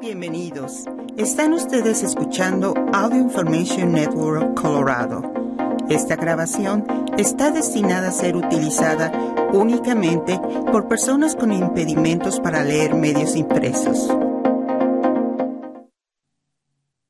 Bienvenidos. Están ustedes escuchando Audio Information Network Colorado. Esta grabación está destinada a ser utilizada únicamente por personas con impedimentos para leer medios impresos.